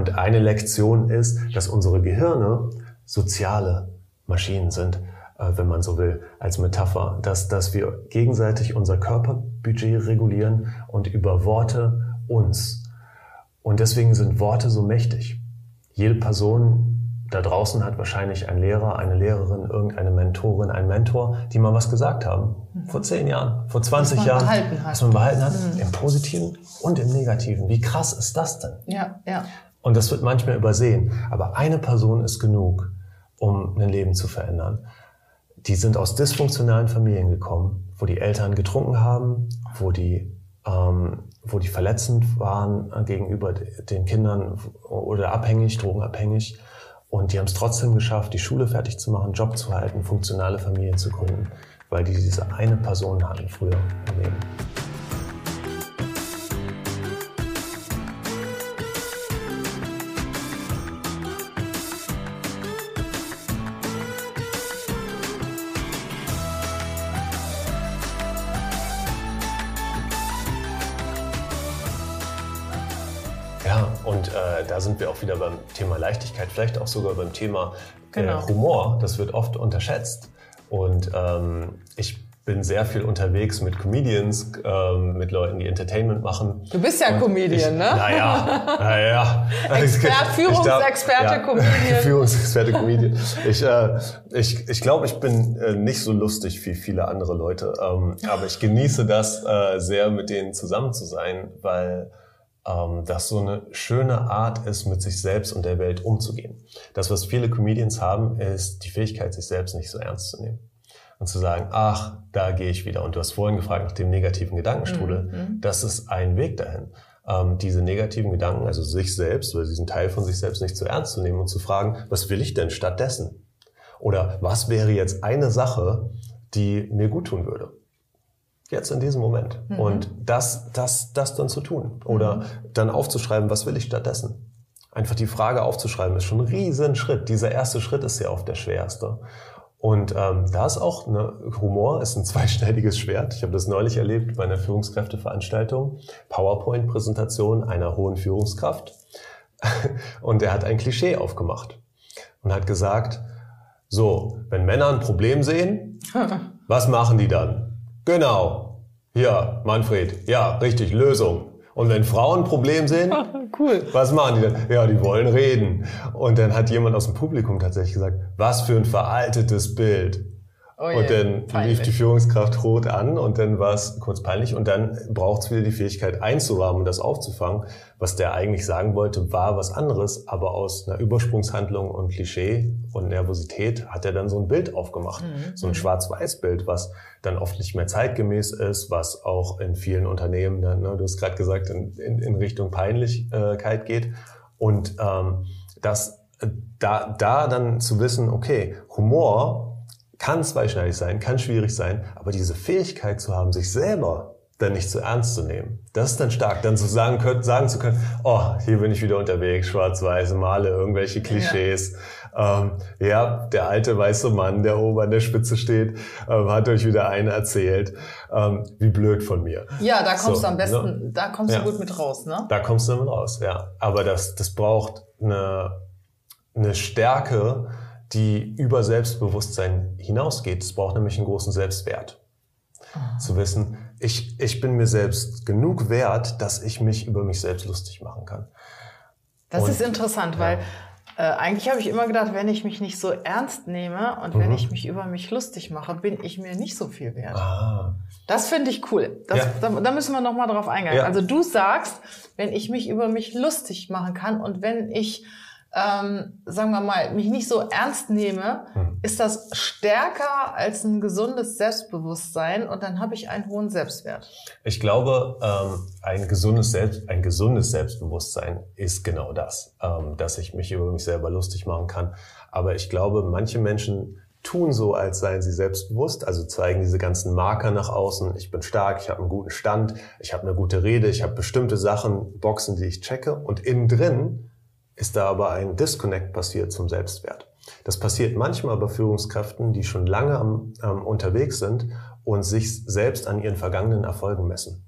Und eine Lektion ist, dass unsere Gehirne soziale Maschinen sind, äh, wenn man so will, als Metapher, dass, dass wir gegenseitig unser Körperbudget regulieren und über Worte uns. Und deswegen sind Worte so mächtig. Jede Person da draußen hat wahrscheinlich ein Lehrer, eine Lehrerin, irgendeine Mentorin, ein Mentor, die mal was gesagt haben. Vor zehn Jahren, vor 20 was Jahren. Was man behalten hat. Mhm. Im Positiven und im Negativen. Wie krass ist das denn? Ja, ja. Und das wird manchmal übersehen. Aber eine Person ist genug, um ein Leben zu verändern. Die sind aus dysfunktionalen Familien gekommen, wo die Eltern getrunken haben, wo die ähm, wo die verletzend waren gegenüber den Kindern oder abhängig, drogenabhängig und die haben es trotzdem geschafft, die Schule fertig zu machen, Job zu halten, funktionale Familien zu gründen, weil die diese eine Person hatten früher im Leben. Da sind wir auch wieder beim Thema Leichtigkeit, vielleicht auch sogar beim Thema äh, genau. äh, Humor. Das wird oft unterschätzt. Und ähm, ich bin sehr viel unterwegs mit Comedians, ähm, mit Leuten, die Entertainment machen. Du bist ja und Comedian, ich, ne? Naja, naja. Expert, Führungsexperte, ja, Comedian. Führungsexperte, Comedian. Ich, äh, ich, ich glaube, ich bin äh, nicht so lustig wie viele andere Leute, ähm, aber ich genieße das äh, sehr, mit denen zusammen zu sein, weil ähm, das so eine schöne Art ist, mit sich selbst und der Welt umzugehen. Das, was viele Comedians haben, ist die Fähigkeit, sich selbst nicht so ernst zu nehmen. Und zu sagen, ach, da gehe ich wieder. Und du hast vorhin gefragt nach dem negativen Gedankenstrudel. Mhm. mhm. Das ist ein Weg dahin. Ähm, diese negativen Gedanken, also sich selbst oder diesen Teil von sich selbst nicht so ernst zu nehmen und zu fragen, was will ich denn stattdessen? Oder was wäre jetzt eine Sache, die mir gut tun würde? Jetzt in diesem Moment. Mhm. Und das, das, das dann zu tun. Oder mhm. dann aufzuschreiben, was will ich stattdessen? Einfach die Frage aufzuschreiben, ist schon ein riesen Schritt. Dieser erste Schritt ist ja oft der schwerste. Und ähm, da ist auch eine, Humor ist ein zweischneidiges Schwert. Ich habe das neulich erlebt bei einer Führungskräfteveranstaltung. PowerPoint-Präsentation einer hohen Führungskraft. Und er hat ein Klischee aufgemacht und hat gesagt, so, wenn Männer ein Problem sehen, was machen die dann? Genau. Ja, Manfred. Ja, richtig. Lösung. Und wenn Frauen ein Problem sehen, cool. was machen die dann? Ja, die wollen reden. Und dann hat jemand aus dem Publikum tatsächlich gesagt, was für ein veraltetes Bild. Oh und dann peinlich. lief die Führungskraft rot an und dann war es kurz peinlich und dann braucht es wieder die Fähigkeit einzurahmen und das aufzufangen. Was der eigentlich sagen wollte, war was anderes, aber aus einer Übersprungshandlung und Klischee und Nervosität hat er dann so ein Bild aufgemacht. Mhm. So ein Schwarz-Weiß-Bild, was dann oft nicht mehr zeitgemäß ist, was auch in vielen Unternehmen dann, ne, du hast gerade gesagt, in, in, in Richtung Peinlichkeit geht. Und ähm, das da, da dann zu wissen, okay, Humor kann zweischneidig sein, kann schwierig sein, aber diese Fähigkeit zu haben, sich selber dann nicht zu ernst zu nehmen. Das ist dann stark, dann zu sagen, können, sagen zu können, oh, hier bin ich wieder unterwegs, schwarz-weiß, male irgendwelche Klischees. Ja. Ähm, ja, der alte weiße Mann, der oben an der Spitze steht, ähm, hat euch wieder einen erzählt. Ähm, wie blöd von mir. Ja, da kommst so, du am besten, ne? da kommst ja. du gut mit raus, ne? Da kommst du mit raus, ja. Aber das, das braucht eine, eine Stärke, die über Selbstbewusstsein hinausgeht. Es braucht nämlich einen großen Selbstwert. Ah. Zu wissen, ich, ich bin mir selbst genug wert, dass ich mich über mich selbst lustig machen kann. Das und, ist interessant, ja. weil äh, eigentlich habe ich immer gedacht, wenn ich mich nicht so ernst nehme und mhm. wenn ich mich über mich lustig mache, bin ich mir nicht so viel wert. Ah. Das finde ich cool. Das, ja. da, da, müssen wir noch mal drauf eingehen. Ja. Also du sagst, wenn ich mich über mich lustig machen kann und wenn ich ähm, sagen wir mal, mich nicht so ernst nehme, mhm. ist das stärker als ein gesundes Selbstbewusstsein und dann habe ich einen hohen Selbstwert. Ich glaube, ähm, ein, gesundes Selbst, ein gesundes Selbstbewusstsein ist genau das, ähm, dass ich mich über mich selber lustig machen kann. Aber ich glaube, manche Menschen tun so, als seien sie selbstbewusst, also zeigen diese ganzen Marker nach außen. Ich bin stark, ich habe einen guten Stand, ich habe eine gute Rede, ich habe bestimmte Sachen, Boxen, die ich checke und innen drin ist da aber ein Disconnect passiert zum Selbstwert. Das passiert manchmal bei Führungskräften, die schon lange am, ähm, unterwegs sind und sich selbst an ihren vergangenen Erfolgen messen.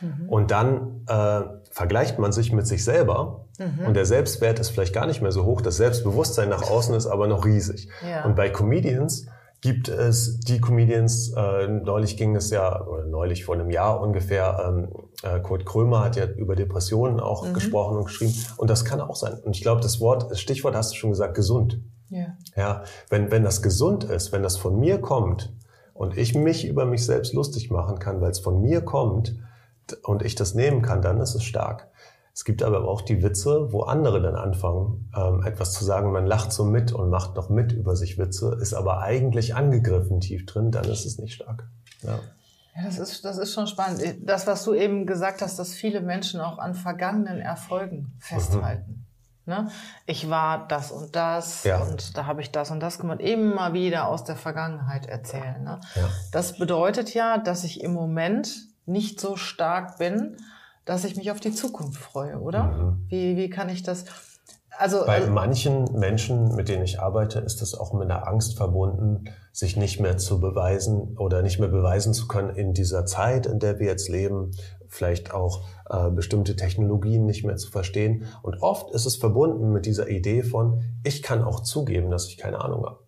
Mhm. Und dann äh, vergleicht man sich mit sich selber mhm. und der Selbstwert ist vielleicht gar nicht mehr so hoch. Das Selbstbewusstsein nach außen ist aber noch riesig. Ja. Und bei Comedians gibt es die Comedians, äh, neulich ging es ja, oder neulich vor einem Jahr ungefähr, ähm, äh, Kurt Krömer hat ja über Depressionen auch mhm. gesprochen und geschrieben. Und das kann auch sein. Und ich glaube, das Wort, das Stichwort hast du schon gesagt, gesund. Ja. ja wenn, wenn das gesund ist, wenn das von mir kommt und ich mich über mich selbst lustig machen kann, weil es von mir kommt und ich das nehmen kann, dann ist es stark. Es gibt aber auch die Witze, wo andere dann anfangen, ähm, etwas zu sagen, man lacht so mit und macht noch mit über sich Witze, ist aber eigentlich angegriffen tief drin, dann ist es nicht stark. Ja. Ja, das ist, das ist schon spannend. Das, was du eben gesagt hast, dass viele Menschen auch an vergangenen Erfolgen festhalten. Mhm. Ne? Ich war das und das ja. und da habe ich das und das gemacht. Immer wieder aus der Vergangenheit erzählen. Ne? Ja. Das bedeutet ja, dass ich im Moment nicht so stark bin, dass ich mich auf die Zukunft freue, oder? Mhm. Wie, wie kann ich das? Also, Bei also, manchen Menschen, mit denen ich arbeite, ist das auch mit einer Angst verbunden, sich nicht mehr zu beweisen oder nicht mehr beweisen zu können in dieser Zeit, in der wir jetzt leben, vielleicht auch äh, bestimmte Technologien nicht mehr zu verstehen. Und oft ist es verbunden mit dieser Idee von, ich kann auch zugeben, dass ich keine Ahnung habe.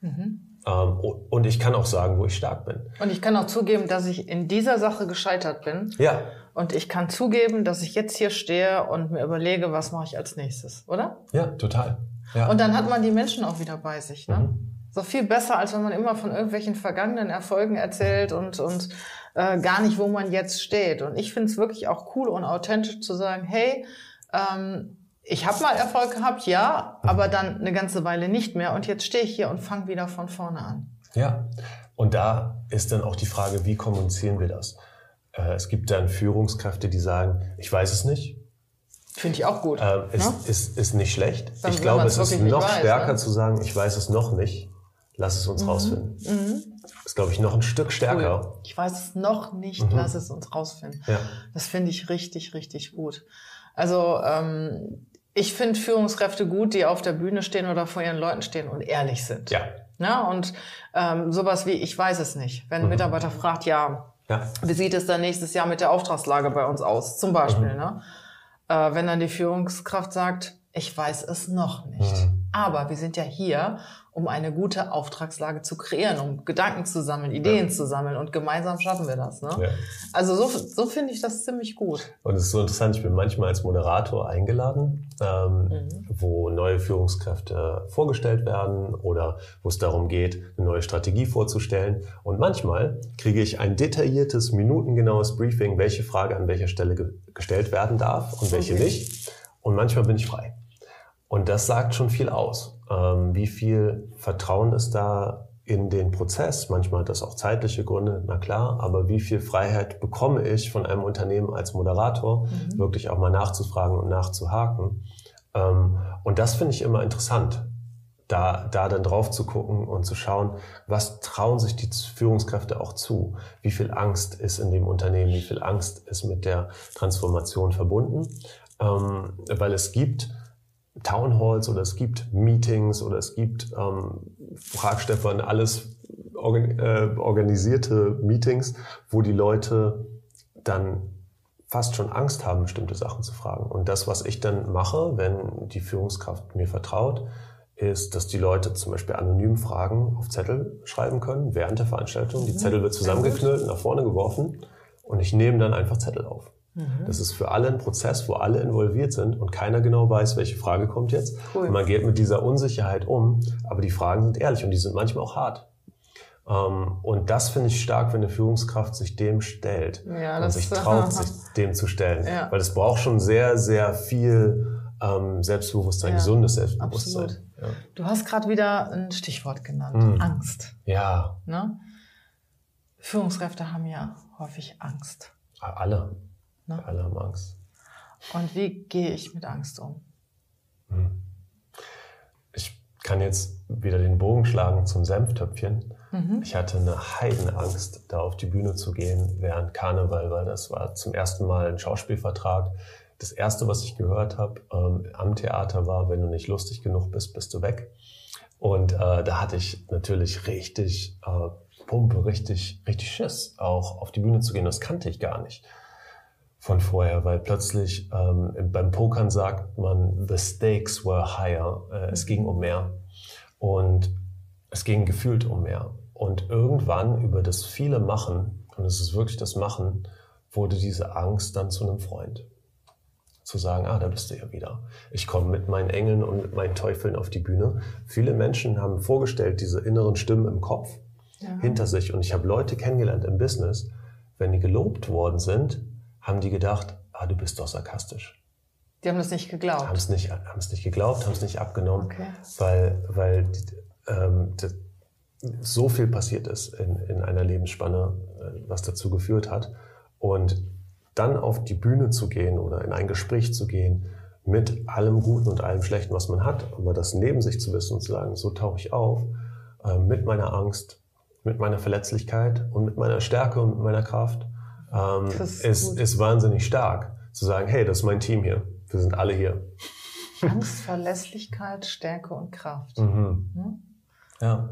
Mhm. Ähm, und ich kann auch sagen, wo ich stark bin. Und ich kann auch zugeben, dass ich in dieser Sache gescheitert bin. Ja. Und ich kann zugeben, dass ich jetzt hier stehe und mir überlege, was mache ich als nächstes, oder? Ja, total. Ja. Und dann hat man die Menschen auch wieder bei sich. Ne? Mhm. So viel besser, als wenn man immer von irgendwelchen vergangenen Erfolgen erzählt und, und äh, gar nicht, wo man jetzt steht. Und ich finde es wirklich auch cool und authentisch zu sagen, hey, ähm, ich habe mal Erfolg gehabt, ja, aber dann eine ganze Weile nicht mehr. Und jetzt stehe ich hier und fange wieder von vorne an. Ja, und da ist dann auch die Frage, wie kommunizieren wir das? Äh, es gibt dann Führungskräfte, die sagen, ich weiß es nicht. Finde ich auch gut. Äh, ist, ne? ist, ist nicht schlecht. Dann, ich glaube, es ist noch weiß, stärker ne? zu sagen, ich weiß es noch nicht. Lass es uns mhm. rausfinden. Mhm. Ist, glaube ich, noch ein Stück stärker. Cool. Ich weiß es noch nicht, mhm. lass es uns rausfinden. Ja. Das finde ich richtig, richtig gut. Also ähm, ich finde Führungskräfte gut, die auf der Bühne stehen oder vor ihren Leuten stehen und ehrlich sind. Ja. Ja, und ähm, sowas wie, ich weiß es nicht. Wenn ein mhm. Mitarbeiter fragt, ja, ja. Wie sieht es dann nächstes Jahr mit der Auftragslage bei uns aus? Zum Beispiel, mhm. ne? Äh, wenn dann die Führungskraft sagt, ich weiß es noch nicht. Mhm. Aber wir sind ja hier, um eine gute Auftragslage zu kreieren, um Gedanken zu sammeln, Ideen ja. zu sammeln und gemeinsam schaffen wir das. Ne? Ja. Also so, so finde ich das ziemlich gut. Und es ist so interessant, ich bin manchmal als Moderator eingeladen, ähm, mhm. wo neue Führungskräfte vorgestellt werden oder wo es darum geht, eine neue Strategie vorzustellen. Und manchmal kriege ich ein detailliertes, minutengenaues Briefing, welche Frage an welcher Stelle ge gestellt werden darf und welche okay. nicht. Und manchmal bin ich frei. Und das sagt schon viel aus. Ähm, wie viel Vertrauen ist da in den Prozess? Manchmal hat das auch zeitliche Gründe, na klar, aber wie viel Freiheit bekomme ich von einem Unternehmen als Moderator, mhm. wirklich auch mal nachzufragen und nachzuhaken? Ähm, und das finde ich immer interessant, da, da dann drauf zu gucken und zu schauen, was trauen sich die Führungskräfte auch zu? Wie viel Angst ist in dem Unternehmen? Wie viel Angst ist mit der Transformation verbunden? Ähm, weil es gibt Town Halls oder es gibt Meetings oder es gibt, ähm, frag Stefan, alles organ äh, organisierte Meetings, wo die Leute dann fast schon Angst haben, bestimmte Sachen zu fragen. Und das, was ich dann mache, wenn die Führungskraft mir vertraut, ist, dass die Leute zum Beispiel anonym Fragen auf Zettel schreiben können während der Veranstaltung. Die mhm. Zettel wird zusammengeknüllt und nach vorne geworfen und ich nehme dann einfach Zettel auf. Mhm. Das ist für alle ein Prozess, wo alle involviert sind und keiner genau weiß, welche Frage kommt jetzt. Cool. Und man geht mit dieser Unsicherheit um, aber die Fragen sind ehrlich und die sind manchmal auch hart. Um, ähm, und das finde ich stark, wenn eine Führungskraft sich dem stellt ja, und sich traut, sich dem zu stellen. Ja. Weil es braucht schon sehr, sehr viel ähm, Selbstbewusstsein, ja, gesundes Selbstbewusstsein. Absolut. Ja. Du hast gerade wieder ein Stichwort genannt, mhm. Angst. Ja. Ne? Führungskräfte haben ja häufig Angst. Alle. Ne? Alle haben Angst. Und wie gehe ich mit Angst um? Hm. Ich kann jetzt wieder den Bogen schlagen zum Senftöpfchen. Mhm. Ich hatte eine Heidenangst, da auf die Bühne zu gehen während Karneval, weil das war zum ersten Mal ein Schauspielvertrag. Das erste, was ich gehört habe ähm, am Theater war, wenn du nicht lustig genug bist, bist du weg. Und äh, da hatte ich natürlich richtig äh, Pumpe, richtig, richtig Schiss, auch auf die Bühne zu gehen. Das kannte ich gar nicht. Von vorher, weil plötzlich ähm, beim Pokern sagt man, the stakes were higher. Äh, es ging um mehr. Und es ging gefühlt um mehr. Und irgendwann über das viele Machen, und es ist wirklich das Machen, wurde diese Angst dann zu einem Freund. Zu sagen, ah, da bist du ja wieder. Ich komme mit meinen Engeln und mit meinen Teufeln auf die Bühne. Viele Menschen haben vorgestellt, diese inneren Stimmen im Kopf ja. hinter sich. Und ich habe Leute kennengelernt im Business, wenn die gelobt worden sind, haben die gedacht, ah, du bist doch sarkastisch. Die haben das nicht geglaubt. Haben es nicht, haben es nicht geglaubt, haben es nicht abgenommen, okay. weil, weil ähm, so viel passiert ist in, in einer Lebensspanne, äh, was dazu geführt hat. Und dann auf die Bühne zu gehen oder in ein Gespräch zu gehen mit allem Guten und allem Schlechten, was man hat, aber das neben sich zu wissen und zu sagen, so tauche ich auf, äh, mit meiner Angst, mit meiner Verletzlichkeit und mit meiner Stärke und mit meiner Kraft, ähm, ist, ist, ist wahnsinnig stark. Zu sagen, hey, das ist mein Team hier. Wir sind alle hier. Angst, Verlässlichkeit, Stärke und Kraft. Mhm. Hm? Ja.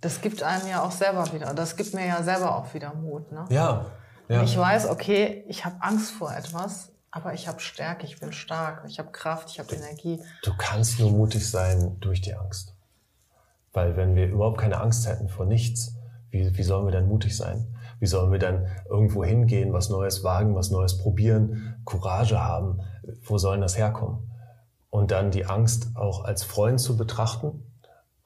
Das gibt einem ja auch selber wieder, das gibt mir ja selber auch wieder Mut. Ne? Ja. ja. Ich weiß, okay, ich habe Angst vor etwas, aber ich habe Stärke, ich bin stark, ich habe Kraft, ich habe Energie. Du kannst nur mutig sein durch die Angst. Weil wenn wir überhaupt keine Angst hätten vor nichts, wie, wie sollen wir dann mutig sein? Wie sollen wir dann irgendwo hingehen, was Neues wagen, was Neues probieren, Courage haben? Wo soll das herkommen? Und dann die Angst auch als Freund zu betrachten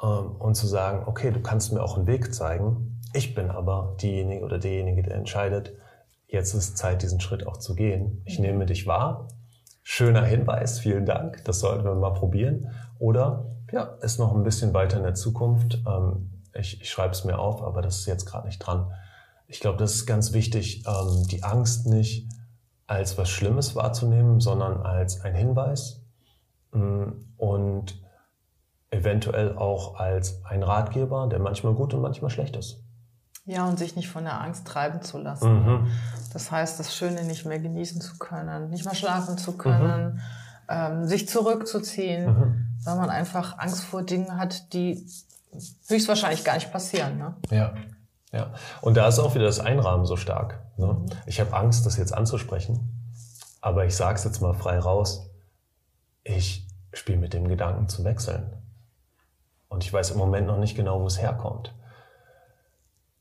ähm, und zu sagen, okay, du kannst mir auch einen Weg zeigen. Ich bin aber diejenige oder derjenige, der entscheidet, jetzt ist Zeit, diesen Schritt auch zu gehen. Ich mhm. nehme dich wahr. Schöner Hinweis, vielen Dank. Das sollten wir mal probieren. Oder ja, ist noch ein bisschen weiter in der Zukunft. Ähm, ich, ich schreibe es mir auf, aber das ist jetzt gerade nicht dran. Ich glaube, das ist ganz wichtig, ähm, die Angst nicht als was Schlimmes wahrzunehmen, sondern als ein Hinweis mm, und eventuell auch als ein Ratgeber, der manchmal gut und manchmal schlecht ist. Ja, und sich nicht von der Angst treiben zu lassen. Mhm. Das heißt, das Schöne nicht mehr genießen zu können, nicht mehr schlafen zu können, mhm. ähm, sich zurückzuziehen, mhm. weil man einfach Angst vor Dingen hat, die höchstwahrscheinlich gar nicht passieren. Ne? Ja. Ja, und da ist auch wieder das Einrahmen so stark. Ne? Ich habe Angst, das jetzt anzusprechen, aber ich sage es jetzt mal frei raus. Ich spiele mit dem Gedanken zu wechseln. Und ich weiß im Moment noch nicht genau, wo es herkommt.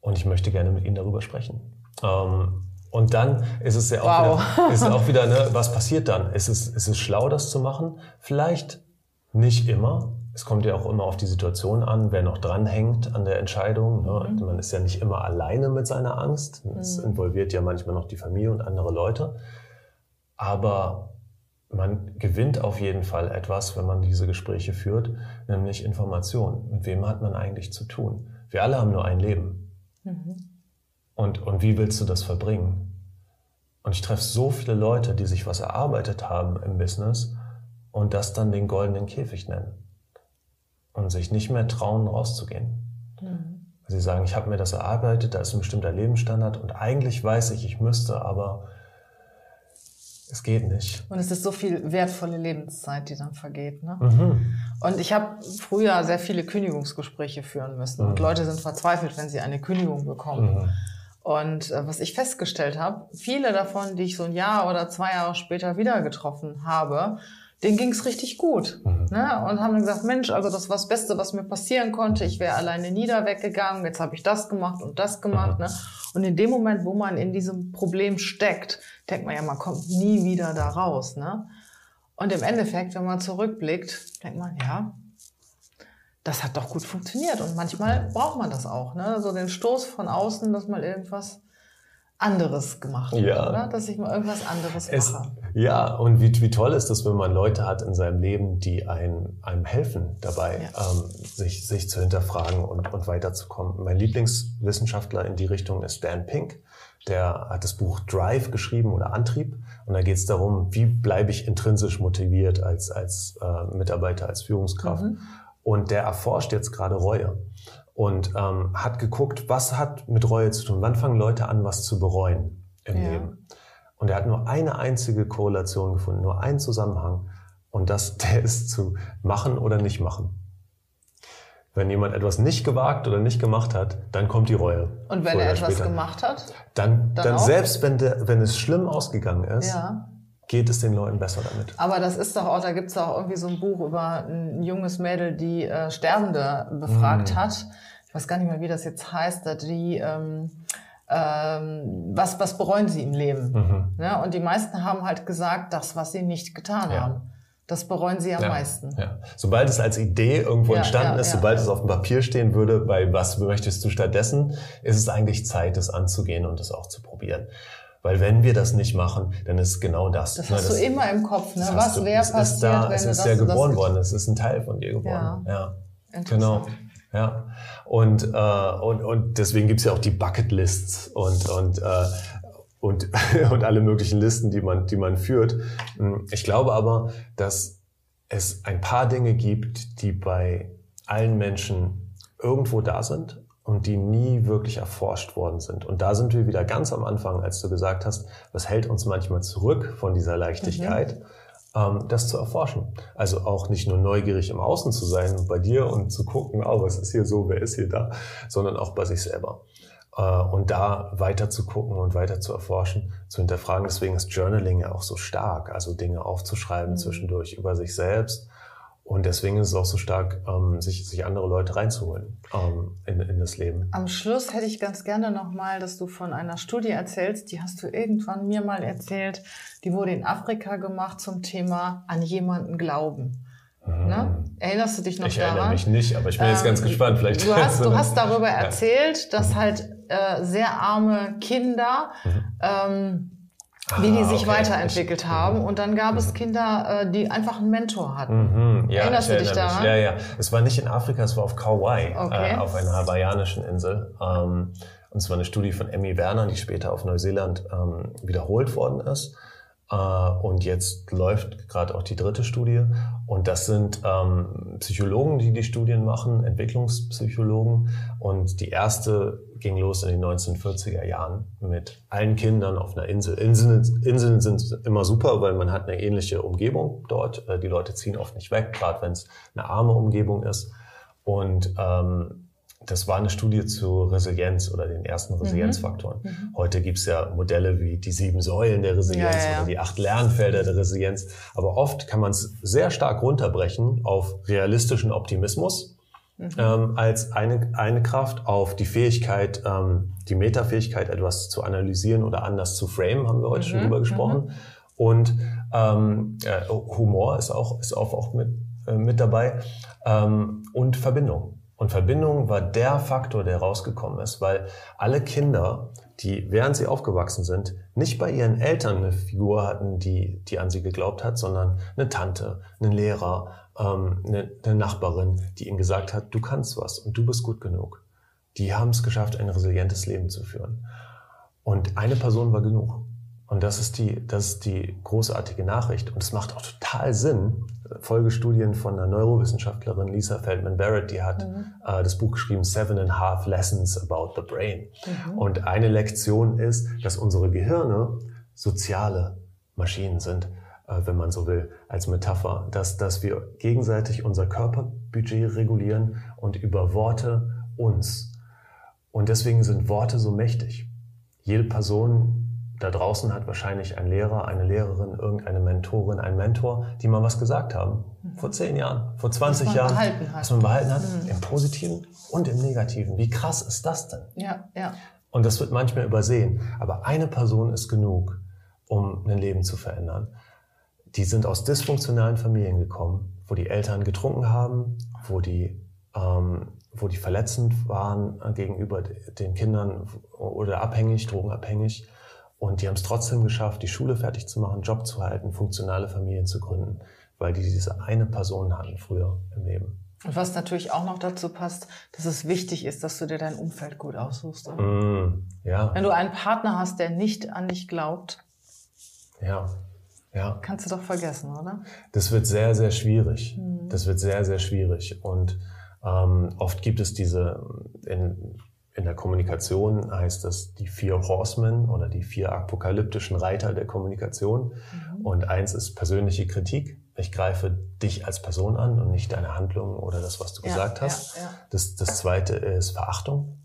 Und ich möchte gerne mit Ihnen darüber sprechen. Ähm, und dann ist es ja auch wow. wieder, ist auch wieder ne, was passiert dann? Ist es, ist es schlau, das zu machen? Vielleicht nicht immer, es kommt ja auch immer auf die Situation an, wer noch dranhängt an der Entscheidung. Ne? Mhm. Man ist ja nicht immer alleine mit seiner Angst. Es mhm. involviert ja manchmal noch die Familie und andere Leute. Aber man gewinnt auf jeden Fall etwas, wenn man diese Gespräche führt, nämlich Information. Mit wem hat man eigentlich zu tun? Wir alle haben nur ein Leben. Mhm. Und, und wie willst du das verbringen? Und ich treffe so viele Leute, die sich was erarbeitet haben im Business und das dann den goldenen Käfig nennen und sich nicht mehr trauen, rauszugehen. Mhm. Sie sagen, ich habe mir das erarbeitet, da ist ein bestimmter Lebensstandard und eigentlich weiß ich, ich müsste, aber es geht nicht. Und es ist so viel wertvolle Lebenszeit, die dann vergeht. Ne? Mhm. Und ich habe früher sehr viele Kündigungsgespräche führen müssen. Mhm. Und Leute sind verzweifelt, wenn sie eine Kündigung bekommen. Mhm. Und äh, was ich festgestellt habe, viele davon, die ich so ein Jahr oder zwei Jahre später wieder getroffen habe, denen ging's richtig gut. Mhm. Ne? Und haben dann gesagt, Mensch, also das war das Beste, was mir passieren konnte. Ich wäre alleine nieder weggegangen, jetzt habe ich das gemacht und das gemacht. Mhm. Ne? Und in dem Moment, wo man in diesem Problem steckt, denkt man ja, man kommt nie wieder da raus. Ne? Und im Endeffekt, wenn man zurückblickt, denkt man, ja, das hat doch gut funktioniert. Und manchmal braucht man das auch. Ne? So den Stoß von außen, dass mal irgendwas anderes gemacht ja. oder? Dass ich mal irgendwas anderes es, mache. Ja, und wie, wie toll ist das, wenn man Leute hat in seinem Leben, die einem, einem helfen dabei, ja. ähm, sich, sich zu hinterfragen und, und weiterzukommen. Mein Lieblingswissenschaftler in die Richtung ist Dan Pink. Der hat das Buch Drive geschrieben oder Antrieb. Und da geht es darum, wie bleibe ich intrinsisch motiviert als, als äh, Mitarbeiter, als Führungskraft. Mhm. Und der erforscht jetzt gerade Reue und ähm, hat geguckt, was hat mit Reue zu tun. Wann fangen Leute an, was zu bereuen im ja. Leben? Und er hat nur eine einzige Korrelation gefunden, nur einen Zusammenhang. Und das, der ist zu machen oder nicht machen. wenn jemand etwas nicht gewagt oder nicht gemacht hat, dann kommt die Reue. Und wenn er etwas später. gemacht hat? Dann, dann, dann selbst wenn, der, wenn es schlimm ausgegangen ist, ja. geht es den Leuten besser damit. Aber das ist doch auch, da gibt es auch irgendwie so ein Buch über ein junges Mädel, die äh, Sterbende befragt mm. hat. Ich weiß gar nicht mehr, wie das jetzt heißt, die ähm, ähm, was, was bereuen sie im Leben? Mhm. Ja, und die meisten haben halt gesagt, das, was sie nicht getan ja. haben. Das bereuen sie am ja, meisten. Ja. Sobald es als Idee irgendwo ja, entstanden ist, sobald es auf dem Papier stehen würde, bei was möchtest du stattdessen, ist es eigentlich Zeit, das anzugehen und das auch zu probieren. Weil wenn wir das nicht machen, dann ist genau das. Das ne, hast das, du immer im Kopf, ne? Was wäre passiert, ist da, wenn es ist ja geboren worden, es ist ein Teil von dir geworden. Ja, ja. genau. Ja, und, äh, und, und deswegen gibt's ja auch die Bucketlists und, und, äh, und, und alle möglichen Listen, die man, die man führt. Hm, ich glaube aber, dass es ein paar Dinge gibt, die bei allen Menschen irgendwo da sind und die nie wirklich erforscht worden sind. Und da sind wir wieder ganz am Anfang, als du gesagt hast, was hält uns manchmal zurück von dieser Leichtigkeit. Mhm das zu erforschen. Also auch nicht nur neugierig im Außen zu sein, bei dir und zu gucken, oh, was ist hier so, wer ist hier da, sondern auch bei sich selber. Äh, und da weiter zu gucken und weiter zu erforschen, zu hinterfragen. Deswegen ist Journaling ja auch so stark, also Dinge aufzuschreiben mhm. zwischendurch über sich selbst und deswegen ist es auch so stark, ähm, sich, sich andere Leute reinzuholen ähm, in, in das Leben. Am Schluss hätte ich ganz gerne nochmal, dass du von einer Studie erzählst, die hast du irgendwann mir mal erzählt. Die wurde in Afrika gemacht zum Thema an jemanden glauben. Mhm. Ne? Erinnerst du dich noch ich daran? Ich erinnere mich nicht, aber ich bin ähm, jetzt ganz ähm, gespannt. Vielleicht du, hast, du hast darüber erzählt, dass halt äh, sehr arme Kinder mhm. ähm, wie die ah, sich okay. weiterentwickelt ich, haben. Und dann gab es mhm. Kinder, äh, die einfach einen Mentor hatten. Mhm. Ja, Erinnerst du dich daran? Ja, ja. Es war nicht in Afrika, es war auf Kauai, okay. äh, auf einer hawaiianischen Insel. Ähm, und es war eine Studie von Emmy Werner, die später auf Neuseeland ähm, wiederholt worden ist. Äh, und jetzt läuft gerade auch die dritte Studie. Und das sind ähm, Psychologen, die die Studien machen, Entwicklungspsychologen. Und die erste ging los in den 1940er Jahren mit allen Kindern auf einer Insel. Inseln, Inseln sind immer super, weil man hat eine ähnliche Umgebung dort. Äh, die Leute ziehen oft nicht weg, gerade wenn es eine arme Umgebung ist. Und ähm, das war eine Studie zu Resilienz oder den ersten mhm. Resilienzfaktoren. Mhm. Heute gibt's ja Modelle wie die sieben Säulen der Resilienz ja, ja, oder die acht Lernfelder der Resilienz. Aber oft kann man es sehr stark runterbrechen auf realistischen Optimismus mhm. ähm, als eine, eine Kraft, auf die Fähigkeit, ähm, die Metafähigkeit, etwas zu analysieren oder anders zu framen, haben wir heute schon mhm. drüber gesprochen. Mhm. Und ähm, äh, Humor ist auch, ist auch, auch mit, äh, mit dabei ähm, und Verbindung. Und Verbindung war der Faktor, der rausgekommen ist, weil alle Kinder, die während sie aufgewachsen sind, nicht bei ihren Eltern eine Figur hatten, die, die an sie geglaubt hat, sondern eine Tante, einen Lehrer, ähm, eine, eine Nachbarin, die ihnen gesagt hat, du kannst was und du bist gut genug. Die haben es geschafft, ein resilientes Leben zu führen. Und eine Person war genug. Und das ist die, das ist die großartige Nachricht. Und es macht auch total Sinn. Folgestudien von einer Neurowissenschaftlerin Lisa Feldman Barrett, die hat mhm. äh, das Buch geschrieben Seven and a Half Lessons About the Brain. Mhm. Und eine Lektion ist, dass unsere Gehirne soziale Maschinen sind, äh, wenn man so will, als Metapher. Dass, dass wir gegenseitig unser Körperbudget regulieren und über Worte uns. Und deswegen sind Worte so mächtig. Jede Person da draußen hat wahrscheinlich ein Lehrer, eine Lehrerin, irgendeine Mentorin, ein Mentor, die mal was gesagt haben. Vor zehn Jahren, vor 20 Jahren. Was man behalten hat. Mhm. Im Positiven und im Negativen. Wie krass ist das denn? Ja, ja. Und das wird manchmal übersehen. Aber eine Person ist genug, um ein Leben zu verändern. Die sind aus dysfunktionalen Familien gekommen, wo die Eltern getrunken haben, wo die, ähm, wo die verletzend waren gegenüber den Kindern oder abhängig, drogenabhängig und die haben es trotzdem geschafft, die Schule fertig zu machen, Job zu halten, funktionale Familien zu gründen, weil die diese eine Person hatten früher im Leben. Und was natürlich auch noch dazu passt, dass es wichtig ist, dass du dir dein Umfeld gut aussuchst. Mm, ja. Wenn du einen Partner hast, der nicht an dich glaubt, ja. Ja. kannst du doch vergessen, oder? Das wird sehr, sehr schwierig. Mhm. Das wird sehr, sehr schwierig. Und ähm, oft gibt es diese in in der Kommunikation heißt das die vier Horsemen oder die vier apokalyptischen Reiter der Kommunikation. Mhm. Und eins ist persönliche Kritik. ich greife dich als Person an und nicht deine Handlung oder das, was du ja, gesagt hast. Ja, ja. Das, das zweite ist Verachtung.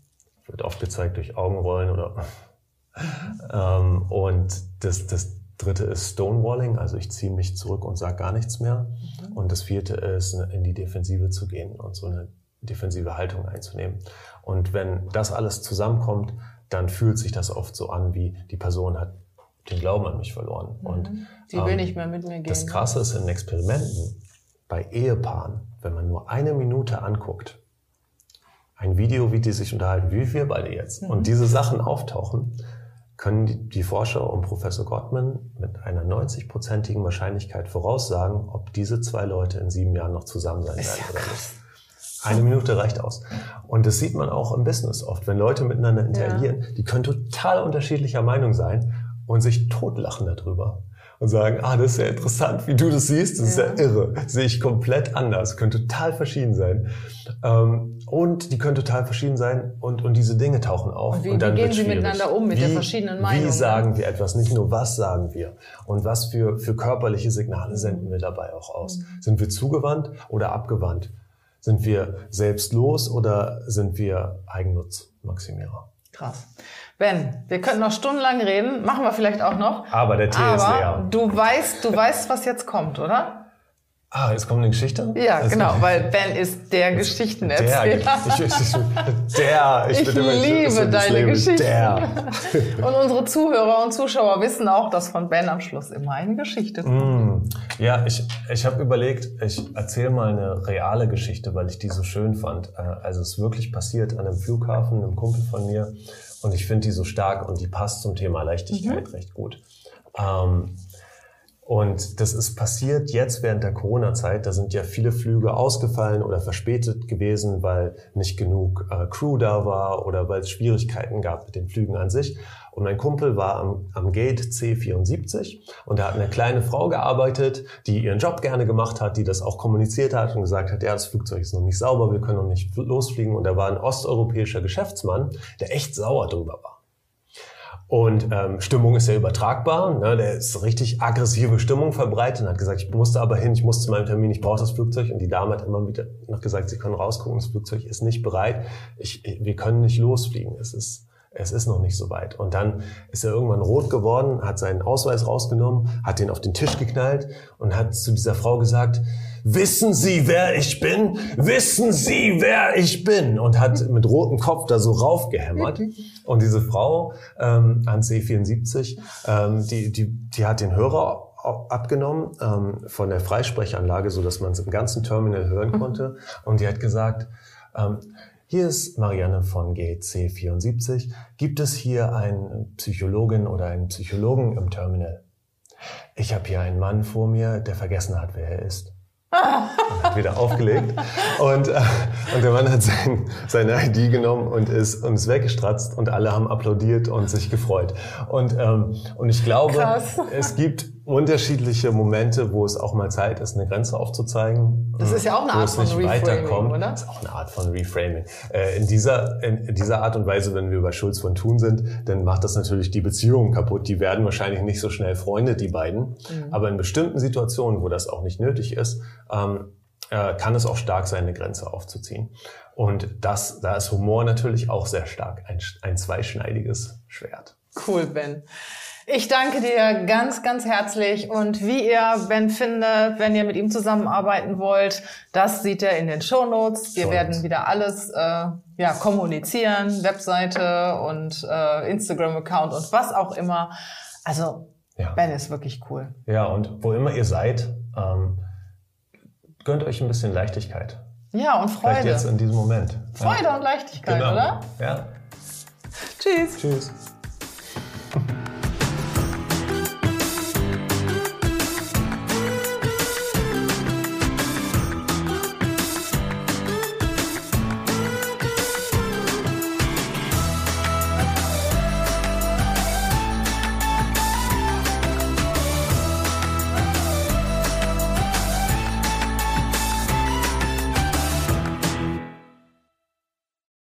Wird oft gezeigt durch Augenrollen oder. ähm, und das, das dritte ist Stonewalling, also ich ziehe mich zurück und sage gar nichts mehr. Mhm. Und das vierte ist, in die Defensive zu gehen und so eine defensive Haltung einzunehmen. Und wenn das alles zusammenkommt, dann fühlt sich das oft so an, wie die Person hat den Glauben an mich verloren. Mhm. Und die will ähm, nicht mehr mit mir gehen. Das Krasse ist in Experimenten bei Ehepaaren, wenn man nur eine Minute anguckt, ein Video, wie die sich unterhalten, wie wir beide jetzt, mhm. und diese Sachen auftauchen, können die, die Forscher um Professor Gottman mit einer 90-prozentigen Wahrscheinlichkeit voraussagen, ob diese zwei Leute in sieben Jahren noch zusammen sein werden ja oder nicht. Eine Minute reicht aus. Und das sieht man auch im Business oft. Wenn Leute miteinander interagieren, ja. die können total unterschiedlicher Meinung sein und sich totlachen darüber und sagen, ah, das ist ja interessant, wie du das siehst, das ja. ist ja irre, das sehe ich komplett anders, können total verschieden sein. Ähm, und die können total verschieden sein und, und diese Dinge tauchen auf. Und wie, und dann wie gehen sie miteinander um mit wie, der verschiedenen Meinungen? Wie sagen wir etwas? Nicht nur, was sagen wir? Und was für, für körperliche Signale senden wir dabei auch aus? Mhm. Sind wir zugewandt oder abgewandt? Sind wir selbstlos oder sind wir Eigennutzmaximierer? Krass. Ben, wir könnten noch stundenlang reden, machen wir vielleicht auch noch. Aber der Tee Aber ist leer. Du weißt, du weißt, was jetzt kommt, oder? Ah, jetzt kommt eine Geschichte? Ja, das genau, weil Ben ist der Geschichtenerzähler. Der, ich, ich, der, ich, ich liebe deine Geschichten. Der. Und unsere Zuhörer und Zuschauer wissen auch, dass von Ben am Schluss immer eine Geschichte kommt. Mm, ja, ich, ich habe überlegt, ich erzähle mal eine reale Geschichte, weil ich die so schön fand. Äh, also es ist wirklich passiert an einem Flughafen, einem Kumpel von mir. Und ich finde die so stark und die passt zum Thema Leichtigkeit mhm. recht gut. Ähm, und das ist passiert jetzt während der Corona-Zeit. Da sind ja viele Flüge ausgefallen oder verspätet gewesen, weil nicht genug äh, Crew da war oder weil es Schwierigkeiten gab mit den Flügen an sich. Und mein Kumpel war am, am Gate C74 und da hat eine kleine Frau gearbeitet, die ihren Job gerne gemacht hat, die das auch kommuniziert hat und gesagt hat, ja, das Flugzeug ist noch nicht sauber, wir können noch nicht losfliegen. Und da war ein osteuropäischer Geschäftsmann, der echt sauer drüber war. Und ähm, Stimmung ist ja übertragbar. Ne? Der ist richtig aggressive Stimmung verbreitet und hat gesagt, ich musste aber hin, ich muss zu meinem Termin, ich brauche das Flugzeug. Und die Dame hat immer wieder noch gesagt, sie können rausgucken, das Flugzeug ist nicht bereit. Ich, wir können nicht losfliegen. Es ist, es ist noch nicht so weit. Und dann ist er irgendwann rot geworden, hat seinen Ausweis rausgenommen, hat den auf den Tisch geknallt und hat zu dieser Frau gesagt, wissen Sie, wer ich bin? Wissen Sie, wer ich bin? Und hat mit rotem Kopf da so raufgehämmert. Und diese Frau ähm, an C74, ähm, die, die, die hat den Hörer abgenommen ähm, von der Freisprechanlage, so dass man es im ganzen Terminal hören mhm. konnte. Und die hat gesagt, ähm, hier ist Marianne von GC74. Gibt es hier eine Psychologin oder einen Psychologen im Terminal? Ich habe hier einen Mann vor mir, der vergessen hat, wer er ist und hat wieder aufgelegt. Und, äh, und der Mann hat sein, seine ID genommen und ist, und ist weggestratzt und alle haben applaudiert und sich gefreut. Und, ähm, und ich glaube, Krass. es gibt unterschiedliche Momente, wo es auch mal Zeit ist, eine Grenze aufzuzeigen. Das ist ja auch eine Art von Reframing, oder? Das ist auch eine Art von Reframing. Äh, in dieser, in dieser Art und Weise, wenn wir bei Schulz von Thun sind, dann macht das natürlich die Beziehungen kaputt. Die werden wahrscheinlich nicht so schnell Freunde, die beiden. Mhm. Aber in bestimmten Situationen, wo das auch nicht nötig ist, ähm, äh, kann es auch stark sein, eine Grenze aufzuziehen. Und das, da ist Humor natürlich auch sehr stark ein, ein zweischneidiges Schwert. Cool, Ben. Ich danke dir ganz, ganz herzlich. Und wie ihr Ben findet, wenn ihr mit ihm zusammenarbeiten wollt, das seht ihr in den Show Notes. Wir Schuld. werden wieder alles äh, ja, kommunizieren, Webseite und äh, Instagram-Account und was auch immer. Also ja. Ben ist wirklich cool. Ja, und wo immer ihr seid, ähm, gönnt euch ein bisschen Leichtigkeit. Ja, und Freude. Vielleicht jetzt in diesem Moment. Freude ja. und Leichtigkeit, genau. oder? Ja. Tschüss. Tschüss.